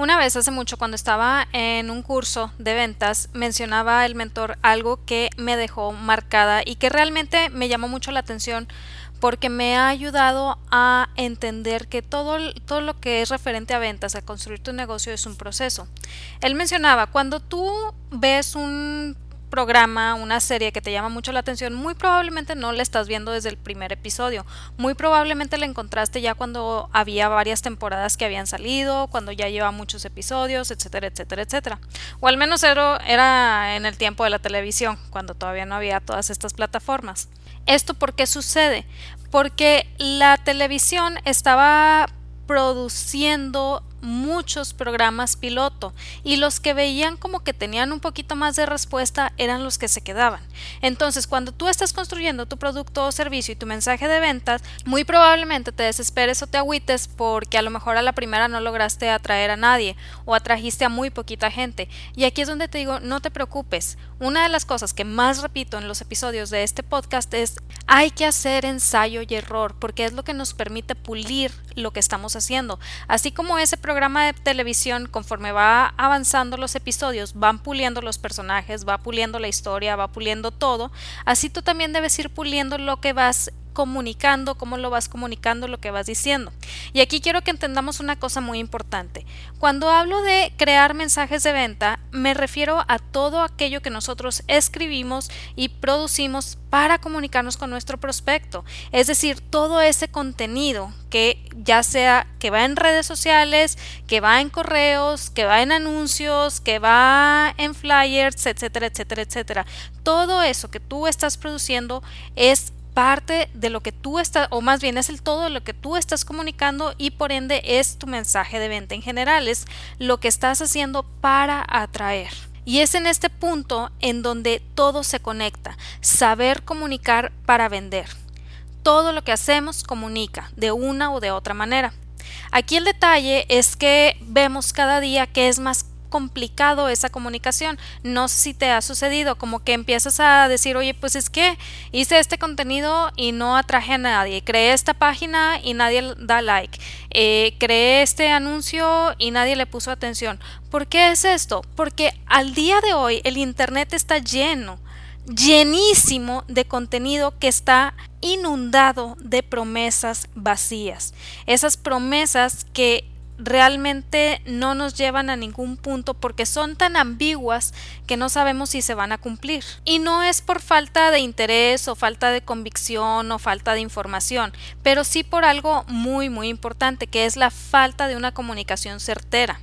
Una vez hace mucho, cuando estaba en un curso de ventas, mencionaba el mentor algo que me dejó marcada y que realmente me llamó mucho la atención porque me ha ayudado a entender que todo, todo lo que es referente a ventas, a construir tu negocio es un proceso. Él mencionaba, cuando tú ves un programa, una serie que te llama mucho la atención, muy probablemente no la estás viendo desde el primer episodio. Muy probablemente la encontraste ya cuando había varias temporadas que habían salido, cuando ya lleva muchos episodios, etcétera, etcétera, etcétera. O al menos era, en el tiempo de la televisión, cuando todavía no había todas estas plataformas. ¿Esto por qué sucede? Porque la televisión estaba produciendo muchos programas piloto y los que veían como que tenían un poquito más de respuesta eran los que se quedaban. Entonces, cuando tú estás construyendo tu producto o servicio y tu mensaje de ventas, muy probablemente te desesperes o te agüites porque a lo mejor a la primera no lograste atraer a nadie o atrajiste a muy poquita gente. Y aquí es donde te digo, no te preocupes. Una de las cosas que más repito en los episodios de este podcast es hay que hacer ensayo y error porque es lo que nos permite pulir lo que estamos haciendo. Así como ese de televisión, conforme va avanzando los episodios, van puliendo los personajes, va puliendo la historia, va puliendo todo, así tú también debes ir puliendo lo que vas comunicando, cómo lo vas comunicando, lo que vas diciendo. Y aquí quiero que entendamos una cosa muy importante. Cuando hablo de crear mensajes de venta, me refiero a todo aquello que nosotros escribimos y producimos para comunicarnos con nuestro prospecto. Es decir, todo ese contenido que ya sea que va en redes sociales, que va en correos, que va en anuncios, que va en flyers, etcétera, etcétera, etcétera. Todo eso que tú estás produciendo es parte de lo que tú estás, o más bien es el todo de lo que tú estás comunicando y por ende es tu mensaje de venta en general, es lo que estás haciendo para atraer. Y es en este punto en donde todo se conecta, saber comunicar para vender. Todo lo que hacemos comunica de una o de otra manera. Aquí el detalle es que vemos cada día que es más complicado esa comunicación. No sé si te ha sucedido, como que empiezas a decir, oye, pues es que hice este contenido y no atraje a nadie, creé esta página y nadie da like, eh, creé este anuncio y nadie le puso atención. ¿Por qué es esto? Porque al día de hoy el Internet está lleno llenísimo de contenido que está inundado de promesas vacías. Esas promesas que realmente no nos llevan a ningún punto porque son tan ambiguas que no sabemos si se van a cumplir. Y no es por falta de interés o falta de convicción o falta de información, pero sí por algo muy muy importante que es la falta de una comunicación certera.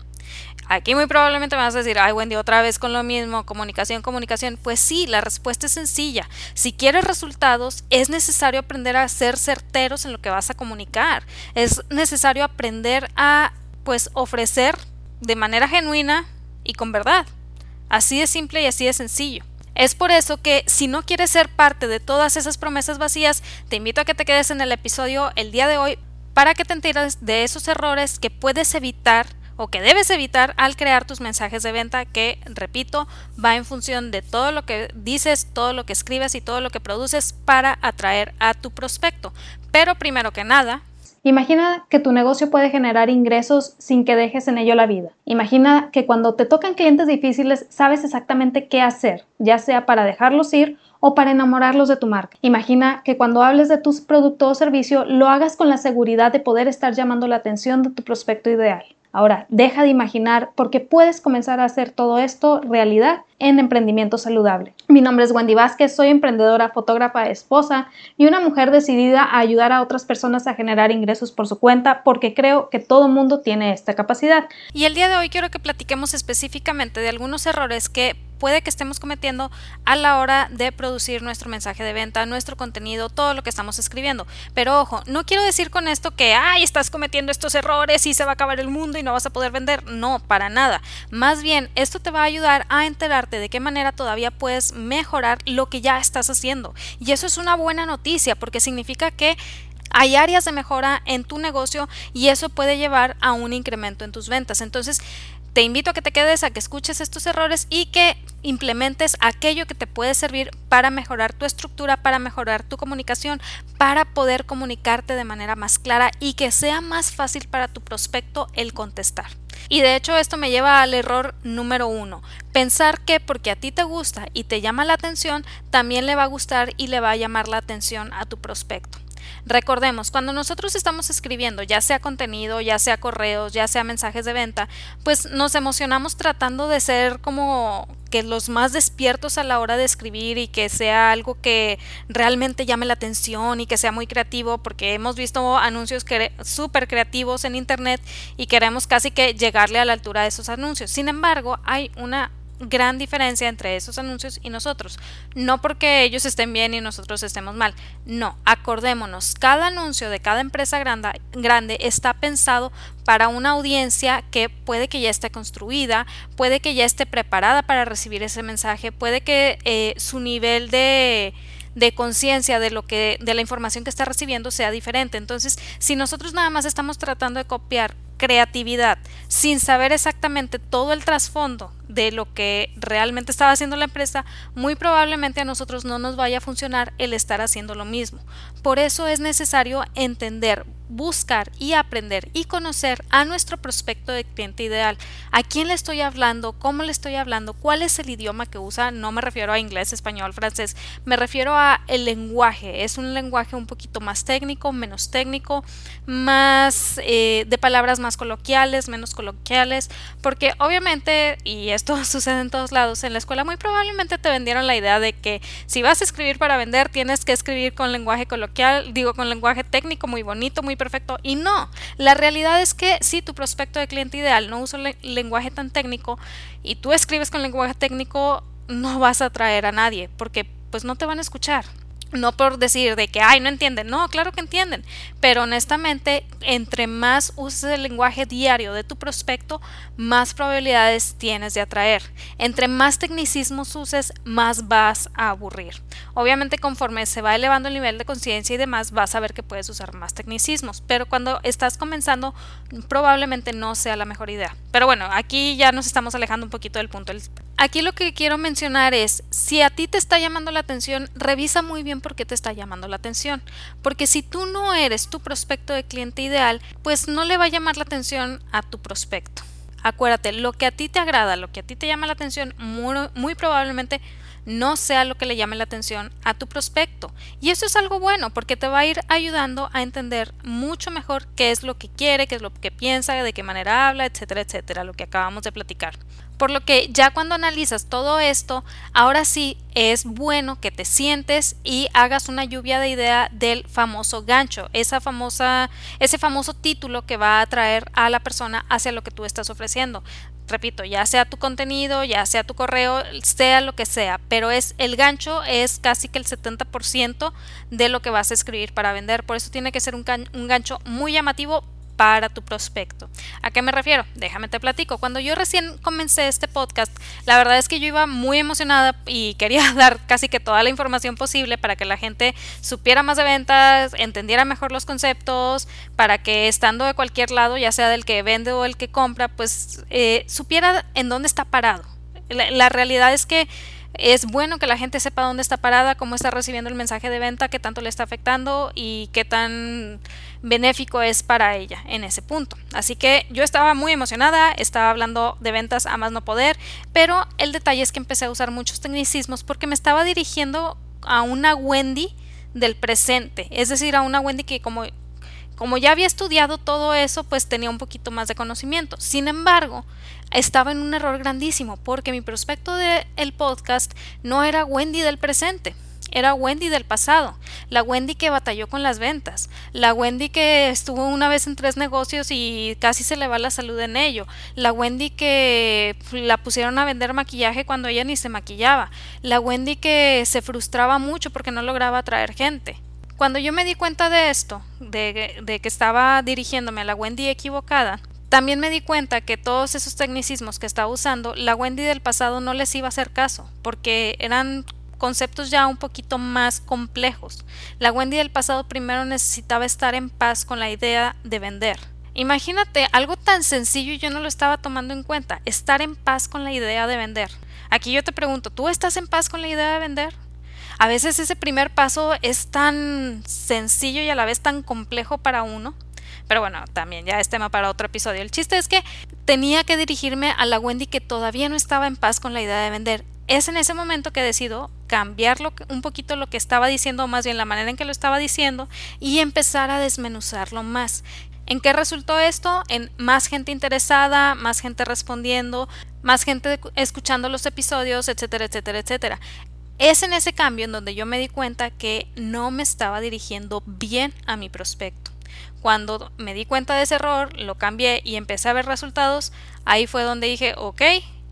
Aquí muy probablemente me vas a decir, ay Wendy, otra vez con lo mismo, comunicación, comunicación. Pues sí, la respuesta es sencilla. Si quieres resultados, es necesario aprender a ser certeros en lo que vas a comunicar. Es necesario aprender a pues ofrecer de manera genuina y con verdad. Así de simple y así de sencillo. Es por eso que si no quieres ser parte de todas esas promesas vacías, te invito a que te quedes en el episodio el día de hoy para que te enteres de esos errores que puedes evitar o que debes evitar al crear tus mensajes de venta que, repito, va en función de todo lo que dices, todo lo que escribes y todo lo que produces para atraer a tu prospecto. Pero primero que nada, Imagina que tu negocio puede generar ingresos sin que dejes en ello la vida. Imagina que cuando te tocan clientes difíciles sabes exactamente qué hacer, ya sea para dejarlos ir o para enamorarlos de tu marca. Imagina que cuando hables de tus producto o servicio lo hagas con la seguridad de poder estar llamando la atención de tu prospecto ideal. Ahora, deja de imaginar porque puedes comenzar a hacer todo esto realidad en emprendimiento saludable. Mi nombre es Wendy Vázquez, soy emprendedora, fotógrafa, esposa y una mujer decidida a ayudar a otras personas a generar ingresos por su cuenta porque creo que todo mundo tiene esta capacidad. Y el día de hoy quiero que platiquemos específicamente de algunos errores que puede que estemos cometiendo a la hora de producir nuestro mensaje de venta, nuestro contenido, todo lo que estamos escribiendo. Pero ojo, no quiero decir con esto que, ay, estás cometiendo estos errores y se va a acabar el mundo y no vas a poder vender. No, para nada. Más bien, esto te va a ayudar a enterarte de qué manera todavía puedes mejorar lo que ya estás haciendo. Y eso es una buena noticia porque significa que hay áreas de mejora en tu negocio y eso puede llevar a un incremento en tus ventas. Entonces, te invito a que te quedes, a que escuches estos errores y que implementes aquello que te puede servir para mejorar tu estructura, para mejorar tu comunicación, para poder comunicarte de manera más clara y que sea más fácil para tu prospecto el contestar. Y de hecho esto me lleva al error número uno, pensar que porque a ti te gusta y te llama la atención, también le va a gustar y le va a llamar la atención a tu prospecto. Recordemos, cuando nosotros estamos escribiendo, ya sea contenido, ya sea correos, ya sea mensajes de venta, pues nos emocionamos tratando de ser como que los más despiertos a la hora de escribir y que sea algo que realmente llame la atención y que sea muy creativo, porque hemos visto anuncios súper creativos en Internet y queremos casi que llegarle a la altura de esos anuncios. Sin embargo, hay una gran diferencia entre esos anuncios y nosotros. No porque ellos estén bien y nosotros estemos mal. No, acordémonos, cada anuncio de cada empresa grande, grande está pensado para una audiencia que puede que ya esté construida, puede que ya esté preparada para recibir ese mensaje, puede que eh, su nivel de de conciencia de lo que de la información que está recibiendo sea diferente. Entonces, si nosotros nada más estamos tratando de copiar creatividad sin saber exactamente todo el trasfondo de lo que realmente estaba haciendo la empresa, muy probablemente a nosotros no nos vaya a funcionar el estar haciendo lo mismo. Por eso es necesario entender, buscar y aprender y conocer a nuestro prospecto de cliente ideal. ¿A quién le estoy hablando? ¿Cómo le estoy hablando? ¿Cuál es el idioma que usa? No me refiero a inglés, español, francés. Me refiero a el lenguaje. Es un lenguaje un poquito más técnico, menos técnico, más eh, de palabras más coloquiales, menos coloquiales. Porque obviamente, y esto sucede en todos lados, en la escuela muy probablemente te vendieron la idea de que si vas a escribir para vender, tienes que escribir con lenguaje coloquial, digo con lenguaje técnico muy bonito, muy perfecto. Y no, la realidad es que si tu prospecto de cliente ideal no usa lenguaje tan técnico y tú escribes con lenguaje técnico, no vas a atraer a nadie porque pues no te van a escuchar no por decir de que, ay, no entienden, no, claro que entienden, pero honestamente, entre más uses el lenguaje diario de tu prospecto, más probabilidades tienes de atraer. Entre más tecnicismos uses, más vas a aburrir. Obviamente, conforme se va elevando el nivel de conciencia y demás, vas a ver que puedes usar más tecnicismos, pero cuando estás comenzando, probablemente no sea la mejor idea. Pero bueno, aquí ya nos estamos alejando un poquito del punto. Aquí lo que quiero mencionar es, si a ti te está llamando la atención, revisa muy bien por qué te está llamando la atención. Porque si tú no eres tu prospecto de cliente ideal, pues no le va a llamar la atención a tu prospecto. Acuérdate, lo que a ti te agrada, lo que a ti te llama la atención, muy, probablemente no sea lo que le llame la atención a tu prospecto. Y eso es algo bueno porque te va a ir ayudando a entender mucho mejor qué es lo que quiere, qué es lo que piensa, de qué manera habla, etcétera, etcétera, lo que acabamos de platicar. Por lo que ya cuando analizas todo esto, ahora sí es bueno que te sientes y hagas una lluvia de idea del famoso gancho, esa famosa, ese famoso título que va a atraer a la persona hacia lo que tú estás ofreciendo. Repito, ya sea tu contenido, ya sea tu correo, sea lo que sea, pero es el gancho es casi que el 70% de lo que vas a escribir para vender, por eso tiene que ser un, un gancho muy llamativo para tu prospecto. ¿A qué me refiero? Déjame te platico. Cuando yo recién comencé este podcast, la verdad es que yo iba muy emocionada y quería dar casi que toda la información posible para que la gente supiera más de ventas, entendiera mejor los conceptos, para que estando de cualquier lado, ya sea del que vende o el que compra, pues eh, supiera en dónde está parado. la realidad es que es bueno que la gente sepa dónde está parada, cómo está recibiendo el mensaje de venta, qué tanto le está afectando y qué tan benéfico es para ella en ese punto. Así que yo estaba muy emocionada, estaba hablando de ventas a más no poder, pero el detalle es que empecé a usar muchos tecnicismos porque me estaba dirigiendo a una Wendy del presente, es decir, a una Wendy que como como ya había estudiado todo eso, pues tenía un poquito más de conocimiento. Sin embargo, estaba en un error grandísimo porque mi prospecto del podcast no era Wendy del presente, era Wendy del pasado, la Wendy que batalló con las ventas, la Wendy que estuvo una vez en tres negocios y casi se le va la salud en ello, la Wendy que la pusieron a vender maquillaje cuando ella ni se maquillaba, la Wendy que se frustraba mucho porque no lograba atraer gente. Cuando yo me di cuenta de esto, de, que estaba dirigiéndome a la Wendy equivocada, también me di cuenta que todos esos tecnicismos que estaba usando, la Wendy del pasado no les iba a hacer caso, porque eran conceptos ya un poquito más complejos. La Wendy del pasado primero necesitaba estar en paz con la idea de vender. Imagínate algo tan sencillo y yo no lo estaba tomando en cuenta, estar en paz con la idea de vender. Aquí yo te pregunto, ¿tú estás en paz con la idea de vender? A veces ese primer paso es tan sencillo y a la vez tan complejo para uno. Pero bueno, también ya es tema para otro episodio. El chiste es que tenía que dirigirme a la Wendy que todavía no estaba en paz con la idea de vender. Es en ese momento que decido cambiar un poquito lo que estaba diciendo, o más bien la manera en que lo estaba diciendo, y empezar a desmenuzarlo más. ¿En qué resultó esto? En más gente interesada, más gente respondiendo, más gente escuchando los episodios, etcétera, etcétera, etcétera. Es en ese cambio en donde yo me di cuenta que no me estaba dirigiendo bien a mi prospecto. Cuando me di cuenta de ese error, lo cambié y empecé a ver resultados, ahí fue donde dije, ok,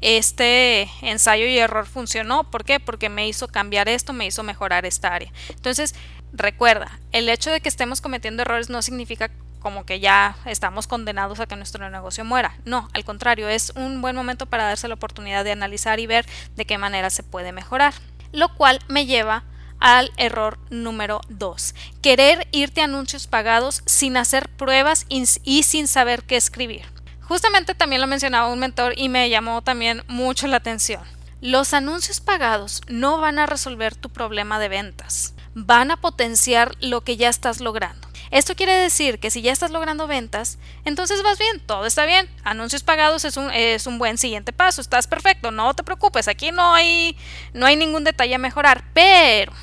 este ensayo y error funcionó. ¿Por qué? Porque me hizo cambiar esto, me hizo mejorar esta área. Entonces, recuerda, el hecho de que estemos cometiendo errores no significa como que ya estamos condenados a que nuestro negocio muera. No, al contrario, es un buen momento para darse la oportunidad de analizar y ver de qué manera se puede mejorar. Lo cual me lleva al error número 2. Querer irte a anuncios pagados sin hacer pruebas y sin saber qué escribir. Justamente también lo mencionaba un mentor y me llamó también mucho la atención. Los anuncios pagados no van a resolver tu problema de ventas, van a potenciar lo que ya estás logrando. Esto quiere decir que si ya estás logrando ventas, entonces vas bien, todo está bien. Anuncios pagados es un, es un buen siguiente paso, estás perfecto, no te preocupes, aquí no hay, no hay ningún detalle a mejorar, pero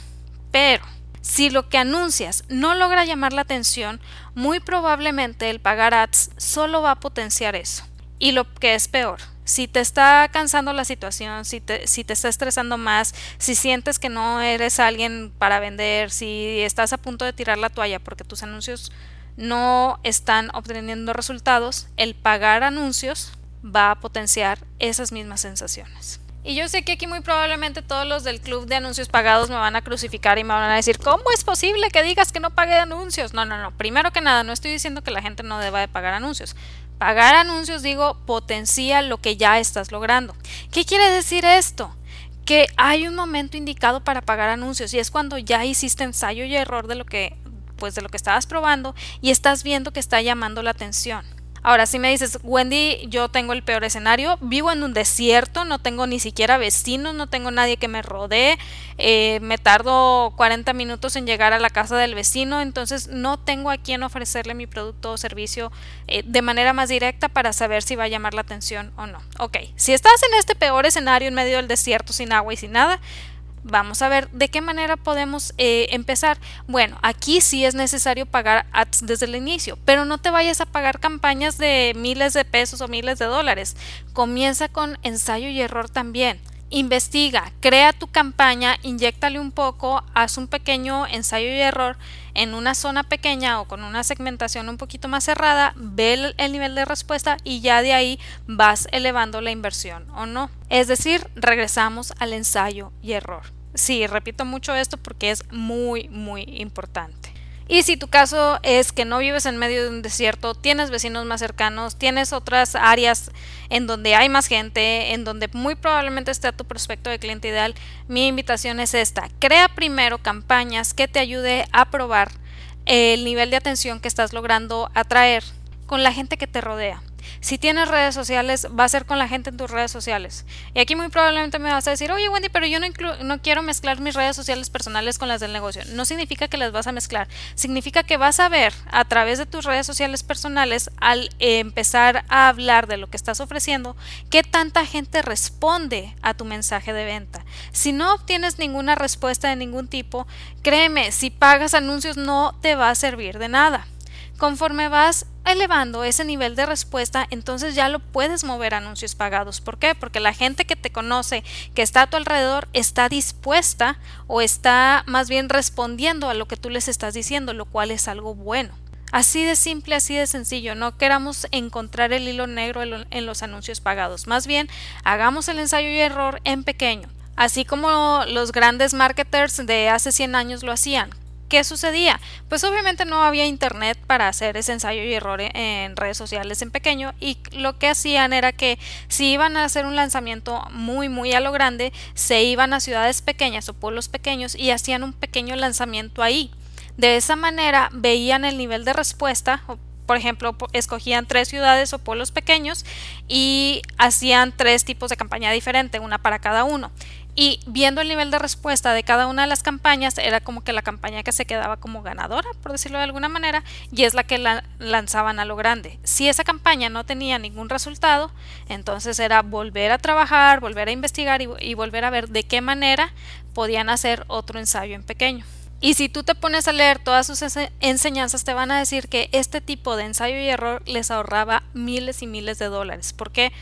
pero si lo que anuncias no logra llamar la atención, muy probablemente el pagar ads solo va a potenciar eso. Y lo que es peor, si te está cansando la situación, si te, si te está estresando más, si sientes que no eres alguien para vender, si estás a punto de tirar la toalla porque tus anuncios no están obteniendo resultados, el pagar anuncios va a potenciar esas mismas sensaciones. Y yo sé que aquí muy probablemente todos los del club de anuncios pagados me van a crucificar y me van a decir, ¿cómo es posible que digas que no pague anuncios? No, no, no. Primero que nada, no estoy diciendo que la gente no deba de pagar anuncios. Pagar anuncios, digo, potencia lo que ya estás logrando. ¿Qué quiere decir esto? Que hay un momento indicado para pagar anuncios y es cuando ya hiciste ensayo y error de lo que pues de lo que estabas probando y estás viendo que está llamando la atención. Ahora, si me dices, Wendy, yo tengo el peor escenario, vivo en un desierto, no tengo ni siquiera vecinos, no tengo nadie que me rodee, eh, me tardo 40 minutos en llegar a la casa del vecino, entonces no tengo a quién ofrecerle mi producto o servicio eh, de manera más directa para saber si va a llamar la atención o no. Ok, si estás en este peor escenario en medio del desierto sin agua y sin nada, Vamos a ver de qué manera podemos eh, empezar. Bueno, aquí sí es necesario pagar ads desde el inicio, pero no te vayas a pagar campañas de miles de pesos o miles de dólares. Comienza con ensayo y error también. Investiga, crea tu campaña, inyectale un poco, haz un pequeño ensayo y error en una zona pequeña o con una segmentación un poquito más cerrada, ve el nivel de respuesta y ya de ahí vas elevando la inversión o no. Es decir, regresamos al ensayo y error. Sí, repito mucho esto porque es muy, muy importante. Y si tu caso es que no vives en medio de un desierto, tienes vecinos más cercanos, tienes otras áreas en donde hay más gente, en donde muy probablemente esté tu prospecto de cliente ideal, mi invitación es esta. Crea primero campañas que te ayude a probar el nivel de atención que estás logrando atraer con la gente que te rodea. Si tienes redes sociales, va a ser con la gente en tus redes sociales. Y aquí muy probablemente me vas a decir, oye Wendy, pero yo no, no quiero mezclar mis redes sociales personales con las del negocio. No significa que las vas a mezclar. Significa que vas a ver a través de tus redes sociales personales, al empezar a hablar de lo que estás ofreciendo, qué tanta gente responde a tu mensaje de venta. Si no obtienes ninguna respuesta de ningún tipo, créeme, si pagas anuncios no te va a servir de nada. Conforme vas elevando ese nivel de respuesta, entonces ya lo puedes mover a anuncios pagados. ¿Por qué? Porque la gente que te conoce, que está a tu alrededor, está dispuesta o está más bien respondiendo a lo que tú les estás diciendo, lo cual es algo bueno. Así de simple, así de sencillo. No queramos encontrar el hilo negro en los anuncios pagados. Más bien, hagamos el ensayo y error en pequeño. Así como los grandes marketers de hace 100 años lo hacían qué sucedía? Pues obviamente no había internet para hacer ese ensayo y error en redes sociales en pequeño y lo que hacían era que si iban a hacer un lanzamiento muy muy a lo grande, se iban a ciudades pequeñas o pueblos pequeños y hacían un pequeño lanzamiento ahí. De esa manera veían el nivel de respuesta, por ejemplo, escogían tres ciudades o pueblos pequeños y hacían tres tipos de campaña diferente, una para cada uno y viendo el nivel de respuesta de cada una de las campañas era como que la campaña que se quedaba como ganadora, por decirlo de alguna manera, y es la que la lanzaban a lo grande. Si esa campaña no tenía ningún resultado, entonces era volver a trabajar, volver a investigar y, volver a ver de qué manera podían hacer otro ensayo en pequeño. Y si tú te pones a leer todas sus enseñanzas, te van a decir que este tipo de ensayo y error les ahorraba miles y miles de dólares. ¿Por qué?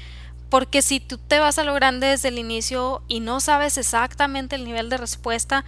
Porque si tú te vas a lo grande desde el inicio y no sabes exactamente el nivel de respuesta,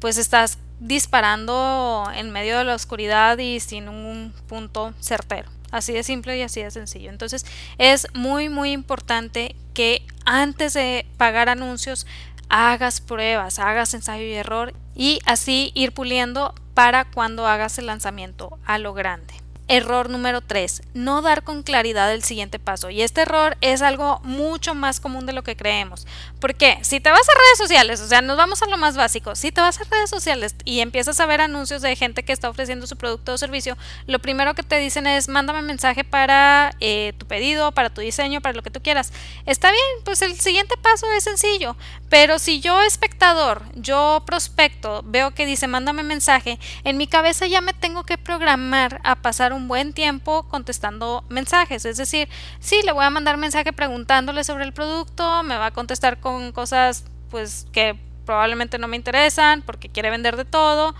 pues estás disparando en medio de la oscuridad y sin un punto certero. Así de simple y así de sencillo. Entonces es muy muy importante que antes de pagar anuncios hagas pruebas, hagas ensayo y error y así ir puliendo para cuando hagas el lanzamiento a lo grande. Error número 3. No dar con claridad el siguiente paso. Y este error es algo mucho más común de lo que creemos. Porque si te vas a redes sociales, o sea, nos vamos a lo más básico, si te vas a redes sociales y empiezas a ver anuncios de gente que está ofreciendo su producto o servicio, lo primero que te dicen es mándame mensaje para eh, tu pedido, para tu diseño, para lo que tú quieras. Está bien, pues el siguiente paso es sencillo. Pero si yo espectador, yo prospecto, veo que dice mándame mensaje, en mi cabeza ya me tengo que programar a pasar un buen tiempo contestando mensajes. Es decir, sí, le voy a mandar mensaje preguntándole sobre el producto, me va a contestar con cosas pues que probablemente no me interesan porque quiere vender de todo.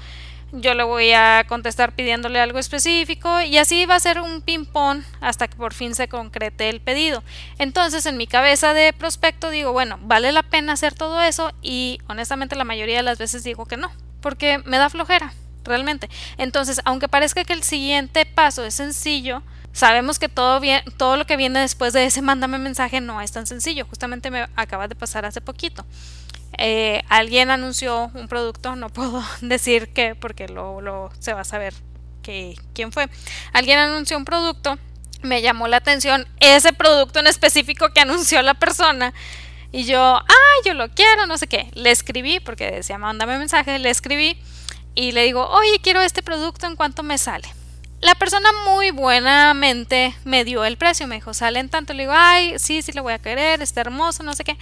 Yo le voy a contestar pidiéndole algo específico y así va a ser un ping-pong hasta que por fin se concrete el pedido. Entonces, en mi cabeza de prospecto digo, bueno, vale la pena hacer todo eso y honestamente la mayoría de las veces digo que no, porque me da flojera realmente. Entonces, aunque parezca que el siguiente paso es sencillo, sabemos que todo, bien, todo lo que viene después de ese mándame mensaje no es tan sencillo. Justamente me acaba de pasar hace poquito. Eh, alguien anunció un producto, no puedo decir qué porque lo, se va a saber que, quién fue. Alguien anunció un producto, me llamó la atención ese producto en específico que anunció la persona. Y yo, ah, yo lo quiero, no sé qué. Le escribí, porque decía, mándame mensaje, le escribí y le digo, oye, quiero este producto, ¿en cuánto me sale? La persona muy buenamente me dio el precio, me dijo, sale en tanto, le digo, ay, sí, sí, le voy a querer, está hermoso, no sé qué.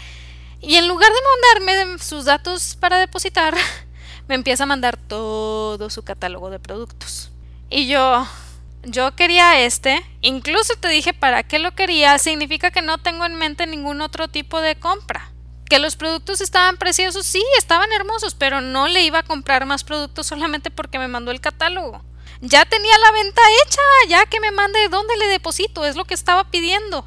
Y en lugar de mandarme sus datos para depositar, me empieza a mandar todo su catálogo de productos. Y yo, yo quería este, incluso te dije para qué lo quería, significa que no tengo en mente ningún otro tipo de compra que los productos estaban preciosos, sí, estaban hermosos, pero no le iba a comprar más productos solamente porque me mandó el catálogo. Ya tenía la venta hecha, ya que me mande dónde le deposito, es lo que estaba pidiendo.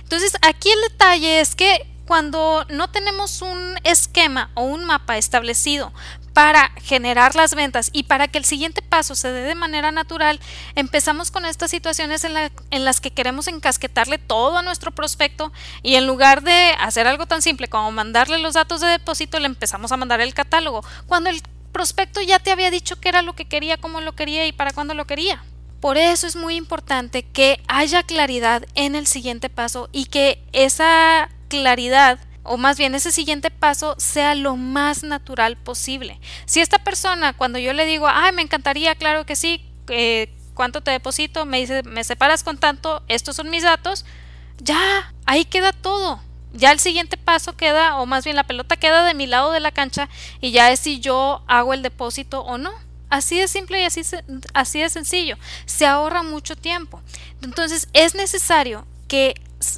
Entonces, aquí el detalle es que cuando no tenemos un esquema o un mapa establecido para generar las ventas y para que el siguiente paso se dé de manera natural, empezamos con estas situaciones en, las que queremos encasquetarle todo a nuestro prospecto y en lugar de hacer algo tan simple como mandarle los datos de depósito, le empezamos a mandar el catálogo, cuando el prospecto ya te había dicho qué era lo que quería, cómo lo quería y para cuándo lo quería. Por eso es muy importante que haya claridad en el siguiente paso y que esa claridad o más bien ese siguiente paso sea lo más natural posible. Si esta persona, cuando yo le digo, ay, me encantaría, claro que sí, eh, ¿cuánto te deposito? Me dice, me separas con tanto, estos son mis datos, ya, ahí queda todo. Ya el siguiente paso queda, o más bien la pelota queda de mi lado de la cancha y ya es si yo hago el depósito o no. Así de simple y así, así de sencillo. Se ahorra mucho tiempo. Entonces es necesario que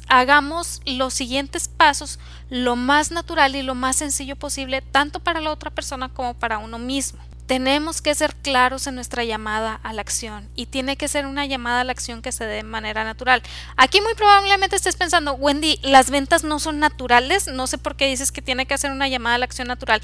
hagamos los siguientes pasos lo más natural y lo más sencillo posible, tanto para la otra persona como para uno mismo. Tenemos que ser claros en nuestra llamada a la acción y tiene que ser una llamada a la acción que se dé de manera natural. Aquí muy probablemente estés pensando, Wendy, las ventas no son naturales, no sé por qué dices que tiene que hacer una llamada a la acción natural.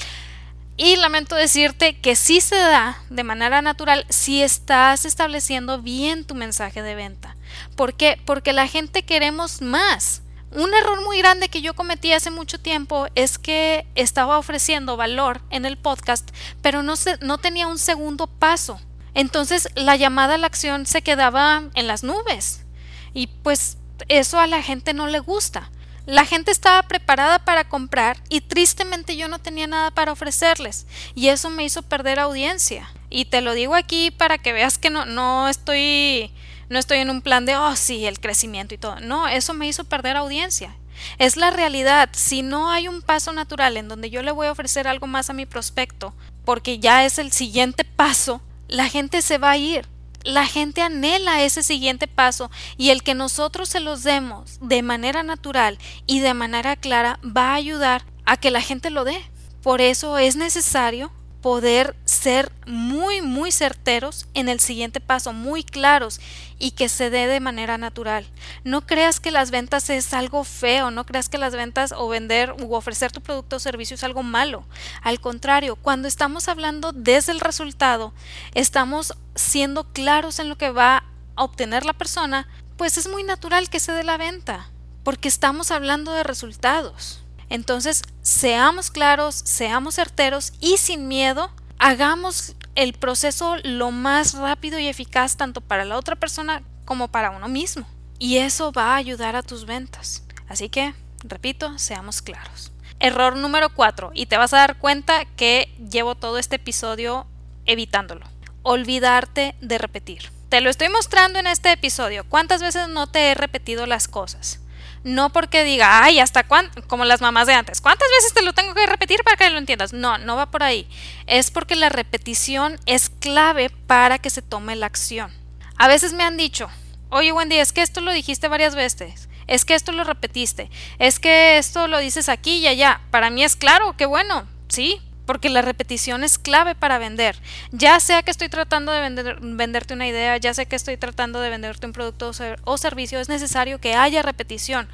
Y lamento decirte que sí se da de manera natural si estás estableciendo bien tu mensaje de venta. ¿Por qué? Porque la gente queremos más. Un error muy grande que yo cometí hace mucho tiempo es que estaba ofreciendo valor en el podcast, pero no, se, no tenía un segundo paso. Entonces la llamada a la acción se quedaba en las nubes. Y pues eso a la gente no le gusta. La gente estaba preparada para comprar y tristemente yo no tenía nada para ofrecerles y eso me hizo perder audiencia. Y te lo digo aquí para que veas que no, no estoy no estoy en un plan de oh sí, el crecimiento y todo. No, eso me hizo perder audiencia. Es la realidad. Si no hay un paso natural en donde yo le voy a ofrecer algo más a mi prospecto, porque ya es el siguiente paso, la gente se va a ir la gente anhela ese siguiente paso y el que nosotros se los demos de manera natural y de manera clara va a ayudar a que la gente lo dé. Por eso es necesario poder ser muy, muy certeros en el siguiente paso, muy claros y que se dé de manera natural. No creas que las ventas es algo feo, no creas que las ventas o vender u ofrecer tu producto o servicio es algo malo. Al contrario, cuando estamos hablando desde el resultado, estamos siendo claros en lo que va a obtener la persona, pues es muy natural que se dé la venta, porque estamos hablando de resultados. Entonces, seamos claros, seamos certeros y sin miedo, hagamos el proceso lo más rápido y eficaz tanto para la otra persona como para uno mismo. Y eso va a ayudar a tus ventas. Así que, repito, seamos claros. Error número 4, y te vas a dar cuenta que llevo todo este episodio evitándolo. Olvidarte de repetir. Te lo estoy mostrando en este episodio. ¿Cuántas veces no te he repetido las cosas? No porque diga, ay, hasta cuándo, como las mamás de antes, ¿cuántas veces te lo tengo que repetir para que lo entiendas? No, no va por ahí. Es porque la repetición es clave para que se tome la acción. A veces me han dicho, oye Wendy, es que esto lo dijiste varias veces, es que esto lo repetiste, es que esto lo dices aquí y allá. Para mí es claro, qué bueno, sí, porque la repetición es clave para vender. Ya sea que estoy tratando de vender, venderte una idea, ya sea que estoy tratando de venderte un producto o, servicio, es necesario que haya repetición.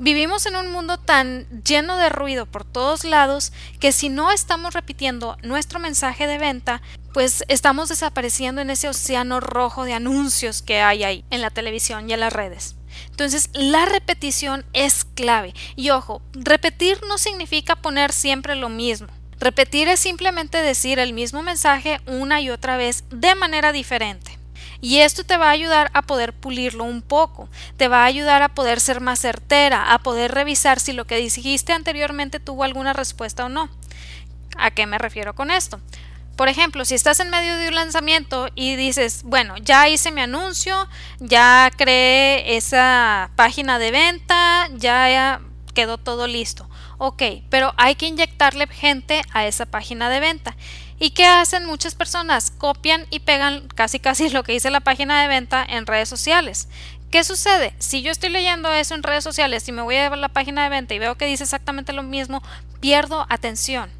Vivimos en un mundo tan lleno de ruido por todos lados que si no estamos repitiendo nuestro mensaje de venta, pues estamos desapareciendo en ese océano rojo de anuncios que hay ahí en la televisión y en las redes. Entonces, la repetición es clave. Y ojo, repetir no significa poner siempre lo mismo. Repetir es simplemente decir el mismo mensaje una y otra vez de manera diferente. Y esto te va a ayudar a poder pulirlo un poco, te va a ayudar a poder ser más certera, a poder revisar si lo que dijiste anteriormente tuvo alguna respuesta o no. ¿A qué me refiero con esto? Por ejemplo, si estás en medio de un lanzamiento y dices, bueno, ya hice mi anuncio, ya creé esa página de venta, ya quedó todo listo. Ok, pero hay que inyectarle gente a esa página de venta. ¿Y qué hacen muchas personas? Copian y pegan casi casi lo que dice la página de venta en redes sociales. ¿Qué sucede? Si yo estoy leyendo eso en redes sociales y me voy a la página de venta y veo que dice exactamente lo mismo, pierdo atención.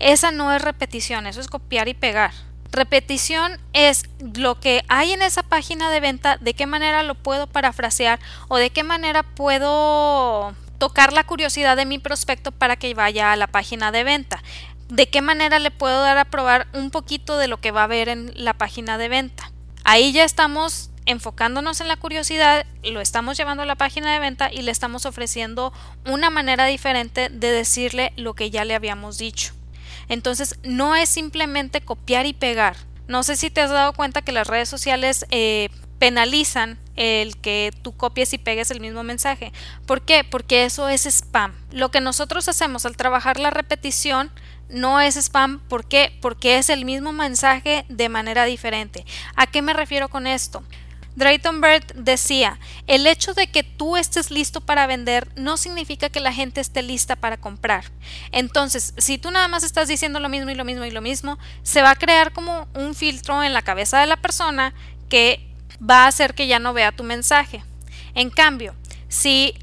Esa no es repetición, eso es copiar y pegar. Repetición es lo que hay en esa página de venta, de qué manera lo puedo parafrasear o de qué manera puedo tocar la curiosidad de mi prospecto para que vaya a la página de venta. ¿De qué manera le puedo dar a probar un poquito de lo que va a ver en la página de venta? Ahí ya estamos enfocándonos en la curiosidad, lo estamos llevando a la página de venta y le estamos ofreciendo una manera diferente de decirle lo que ya le habíamos dicho. Entonces, no es simplemente copiar y pegar. No sé si te has dado cuenta que las redes sociales eh, penalizan el que tú copies y pegues el mismo mensaje. ¿Por qué? Porque eso es spam. Lo que nosotros hacemos al trabajar la repetición no es spam. ¿Por qué? Porque es el mismo mensaje de manera diferente. ¿A qué me refiero con esto? Drayton Bird decía, el hecho de que tú estés listo para vender no significa que la gente esté lista para comprar. Entonces, si tú nada más estás diciendo lo mismo y lo mismo y lo mismo, se va a crear como un filtro en la cabeza de la persona que va a hacer que ya no vea tu mensaje. En cambio, si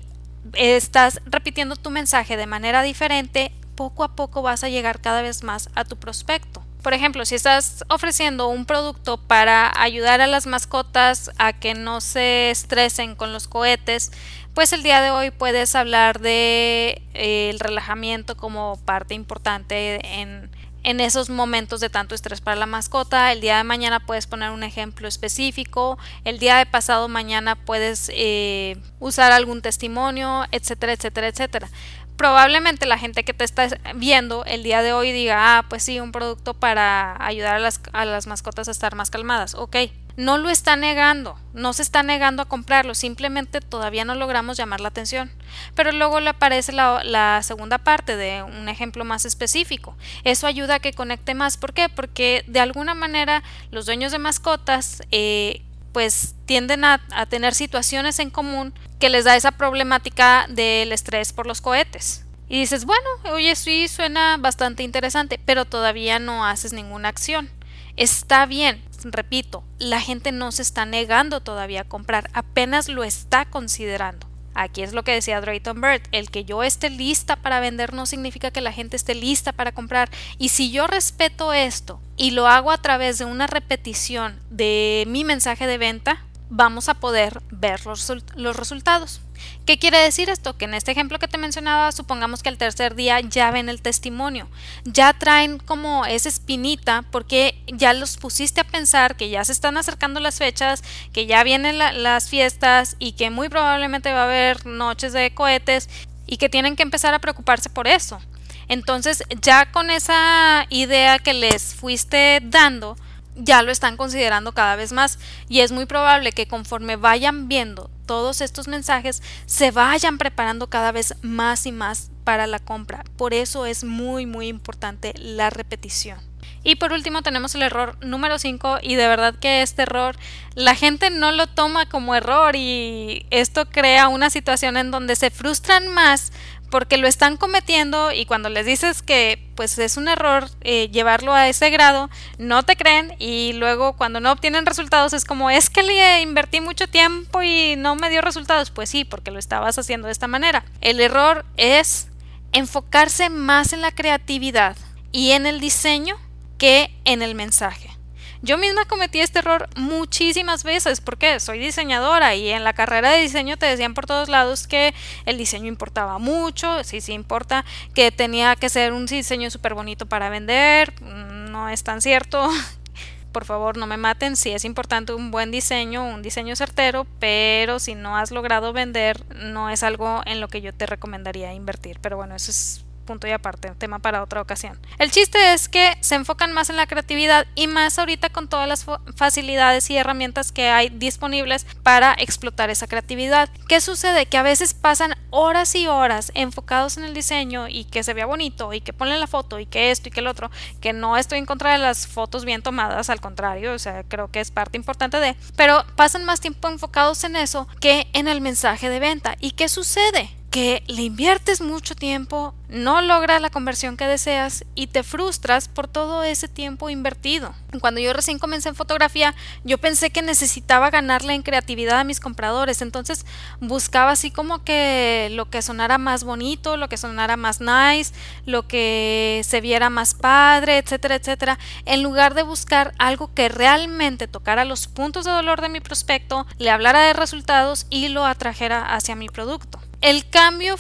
estás repitiendo tu mensaje de manera diferente, poco a poco vas a llegar cada vez más a tu prospecto. Por ejemplo, si estás ofreciendo un producto para ayudar a las mascotas a que no se estresen con los cohetes, pues el día de hoy puedes hablar de eh, el relajamiento como parte importante en en esos momentos de tanto estrés para la mascota. El día de mañana puedes poner un ejemplo específico, el día de pasado mañana puedes eh, usar algún testimonio, etcétera, etcétera, etcétera probablemente la gente que te está viendo el día de hoy diga, ah, pues sí, un producto para ayudar a las, a las mascotas a estar más calmadas. Ok, no lo está negando, no se está negando a comprarlo, simplemente todavía no logramos llamar la atención. Pero luego le aparece la, segunda parte de un ejemplo más específico. Eso ayuda a que conecte más. ¿Por qué? Porque de alguna manera los dueños de mascotas eh, pues tienden a, a tener situaciones en común que les da esa problemática del estrés por los cohetes. Y dices, bueno, oye, sí, suena bastante interesante, pero todavía no haces ninguna acción. Está bien, repito, la gente no se está negando todavía a comprar, apenas lo está considerando. Aquí es lo que decía Drayton Bird, el que yo esté lista para vender no significa que la gente esté lista para comprar. Y si yo respeto esto y lo hago a través de una repetición de mi mensaje de venta, vamos a poder ver los, los, resultados. ¿Qué quiere decir esto? Que en este ejemplo que te mencionaba, supongamos que el tercer día ya ven el testimonio, ya traen como esa espinita porque ya los pusiste a pensar que ya se están acercando las fechas, que ya vienen las fiestas y que muy probablemente va a haber noches de cohetes y que tienen que empezar a preocuparse por eso. Entonces ya con esa idea que les fuiste dando, ya lo están considerando cada vez más y es muy probable que conforme vayan viendo todos estos mensajes se vayan preparando cada vez más y más para la compra. Por eso es muy muy importante la repetición. Y por último tenemos el error número 5 y de verdad que este error la gente no lo toma como error y esto crea una situación en donde se frustran más porque lo están cometiendo y cuando les dices que pues es un error eh, llevarlo a ese grado, no te creen y luego cuando no obtienen resultados es como es que le invertí mucho tiempo y no me dio resultados. Pues sí, porque lo estabas haciendo de esta manera. El error es enfocarse más en la creatividad y en el diseño que en el mensaje. Yo misma cometí este error muchísimas veces porque soy diseñadora y en la carrera de diseño te decían por todos lados que el diseño importaba mucho, sí, sí importa, que tenía que ser un diseño súper bonito para vender, mm, no es tan cierto. Por favor, no me maten, sí es importante un buen diseño, un diseño certero, pero si no has logrado vender, no es algo en lo que yo te recomendaría invertir. Pero bueno, eso es punto y aparte, tema para otra ocasión. El chiste es que se enfocan más en la creatividad y más ahorita con todas las facilidades y herramientas que hay disponibles para explotar esa creatividad. ¿Qué sucede? Que a veces pasan horas y horas enfocados en el diseño y que se vea bonito y que ponen la foto y que esto y que el otro, que no estoy en contra de las fotos bien tomadas, al contrario, o sea, creo que es parte importante de, pero pasan más tiempo enfocados en eso que en el mensaje de venta. ¿Y qué sucede? Que le inviertes mucho tiempo, no logras la conversión que deseas y te frustras por todo ese tiempo invertido. Cuando yo recién comencé en fotografía, yo pensé que necesitaba ganarle en creatividad a mis compradores, entonces buscaba así como que lo que sonara más bonito, lo que sonara más nice, lo que se viera más padre, etcétera, etcétera, en lugar de buscar algo que realmente tocara los puntos de dolor de mi prospecto, le hablara de resultados y lo atrajera hacia mi producto. El cambio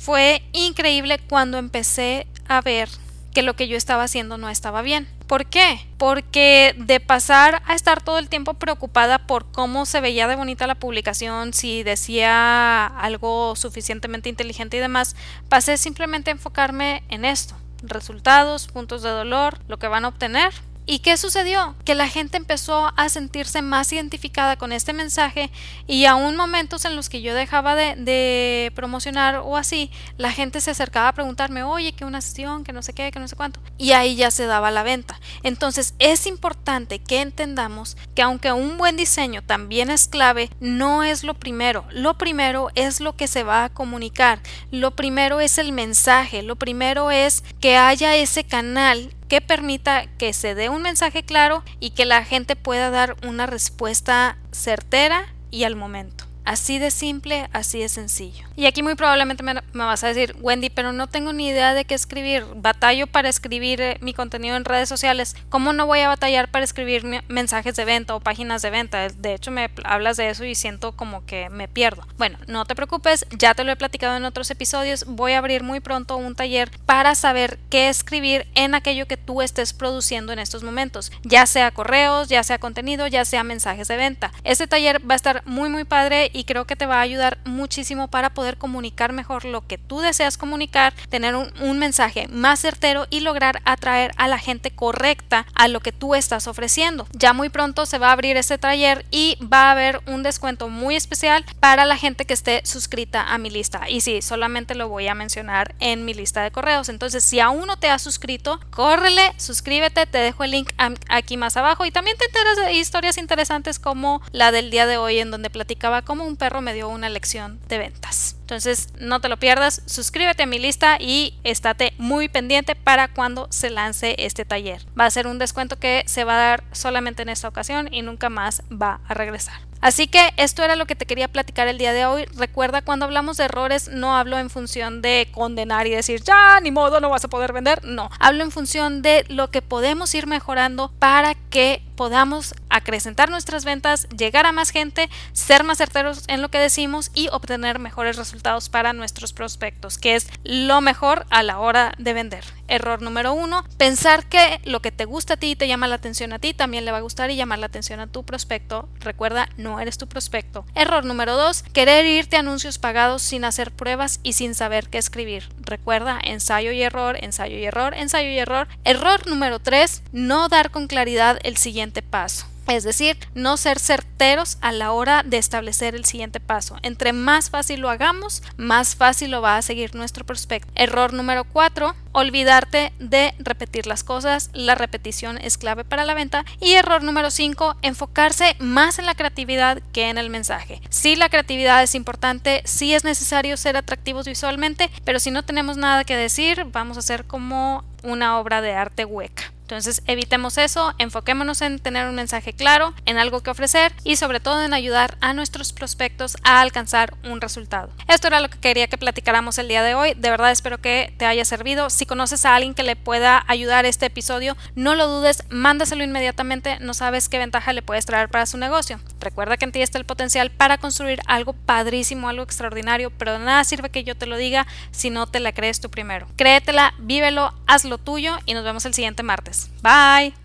fue increíble cuando empecé a ver que lo que yo estaba haciendo no estaba bien. ¿Por qué? Porque de pasar a estar todo el tiempo preocupada por cómo se veía de bonita la publicación, si decía algo suficientemente inteligente y demás, pasé simplemente a enfocarme en esto. Resultados, puntos de dolor, lo que van a obtener ¿Y qué sucedió? Que la gente empezó a sentirse más identificada con este mensaje y aún momentos en los que yo dejaba de, promocionar o así, la gente se acercaba a preguntarme, oye, que una sesión, que no sé qué, que no sé cuánto. Y ahí ya se daba la venta. Entonces es importante que entendamos que aunque un buen diseño también es clave, no es lo primero. Lo primero es lo que se va a comunicar. Lo primero es el mensaje. Lo primero es que haya ese canal que permita que se dé un mensaje claro y que la gente pueda dar una respuesta certera y al momento. Así de simple, así de sencillo. Y aquí muy probablemente me, vas a decir, Wendy, pero no tengo ni idea de qué escribir. Batallo para escribir eh, mi contenido en redes sociales. ¿Cómo no voy a batallar para escribir mensajes de venta o páginas de venta? De hecho, me hablas de eso y siento como que me pierdo. Bueno, no te preocupes, ya te lo he platicado en otros episodios. Voy a abrir muy pronto un taller para saber qué escribir en aquello que tú estés produciendo en estos momentos, ya sea correos, ya sea contenido, ya sea mensajes de venta. Este taller va a estar muy muy padre y creo que te va a ayudar muchísimo para poder comunicar mejor lo que tú deseas comunicar, tener un, mensaje más certero y lograr atraer a la gente correcta a lo que tú estás ofreciendo. Ya muy pronto se va a abrir este taller y va a haber un descuento muy especial para la gente que esté suscrita a mi lista. Y sí, solamente lo voy a mencionar en mi lista de correos. Entonces, si aún no te has suscrito, córrele, suscríbete, te dejo el link aquí más abajo y también te enteras de historias interesantes como la del día de hoy en donde platicaba cómo un perro me dio una lección de ventas. Entonces no te lo pierdas, suscríbete a mi lista y estate muy pendiente para cuando se lance este taller. Va a ser un descuento que se va a dar solamente en esta ocasión y nunca más va a regresar. Así que esto era lo que te quería platicar el día de hoy. Recuerda, cuando hablamos de errores, no hablo en función de condenar y decir, ya, ni modo, no vas a poder vender. No, hablo en función de lo que podemos ir mejorando para que podamos acrecentar nuestras ventas, llegar a más gente, ser más certeros en lo que decimos y obtener mejores resultados para nuestros prospectos, que es lo mejor a la hora de vender. Error número uno, pensar que lo que te gusta a ti y te llama la atención a ti también le va a gustar y llamar la atención a tu prospecto. Recuerda, no eres tu prospecto. Error número dos, querer irte a anuncios pagados sin hacer pruebas y sin saber qué escribir. Recuerda, ensayo y error, ensayo y error, ensayo y error. Error número tres, no dar con claridad el siguiente paso. Es decir, no ser certeros a la hora de establecer el siguiente paso. Entre más fácil lo hagamos, más fácil lo va a seguir nuestro prospecto. Error número 4, olvidarte de repetir las cosas. La repetición es clave para la venta. Y error número 5, enfocarse más en la creatividad que en el mensaje. Sí, la creatividad es importante, sí es necesario ser atractivos visualmente, pero si no tenemos nada que decir, vamos a hacer como una obra de arte hueca. Entonces evitemos eso, enfoquémonos en tener un mensaje claro, en algo que ofrecer y sobre todo en ayudar a nuestros prospectos a alcanzar un resultado. Esto era lo que quería que platicáramos el día de hoy. De verdad espero que te haya servido. Si conoces a alguien que le pueda ayudar este episodio, no lo dudes, mándaselo inmediatamente. No sabes qué ventaja le puedes traer para su negocio. Recuerda que en ti está el potencial para construir algo padrísimo, algo extraordinario, pero nada sirve que yo te lo diga si no te la crees tú primero. Créetela, vívelo, hazlo tuyo y nos vemos el siguiente martes. Bye.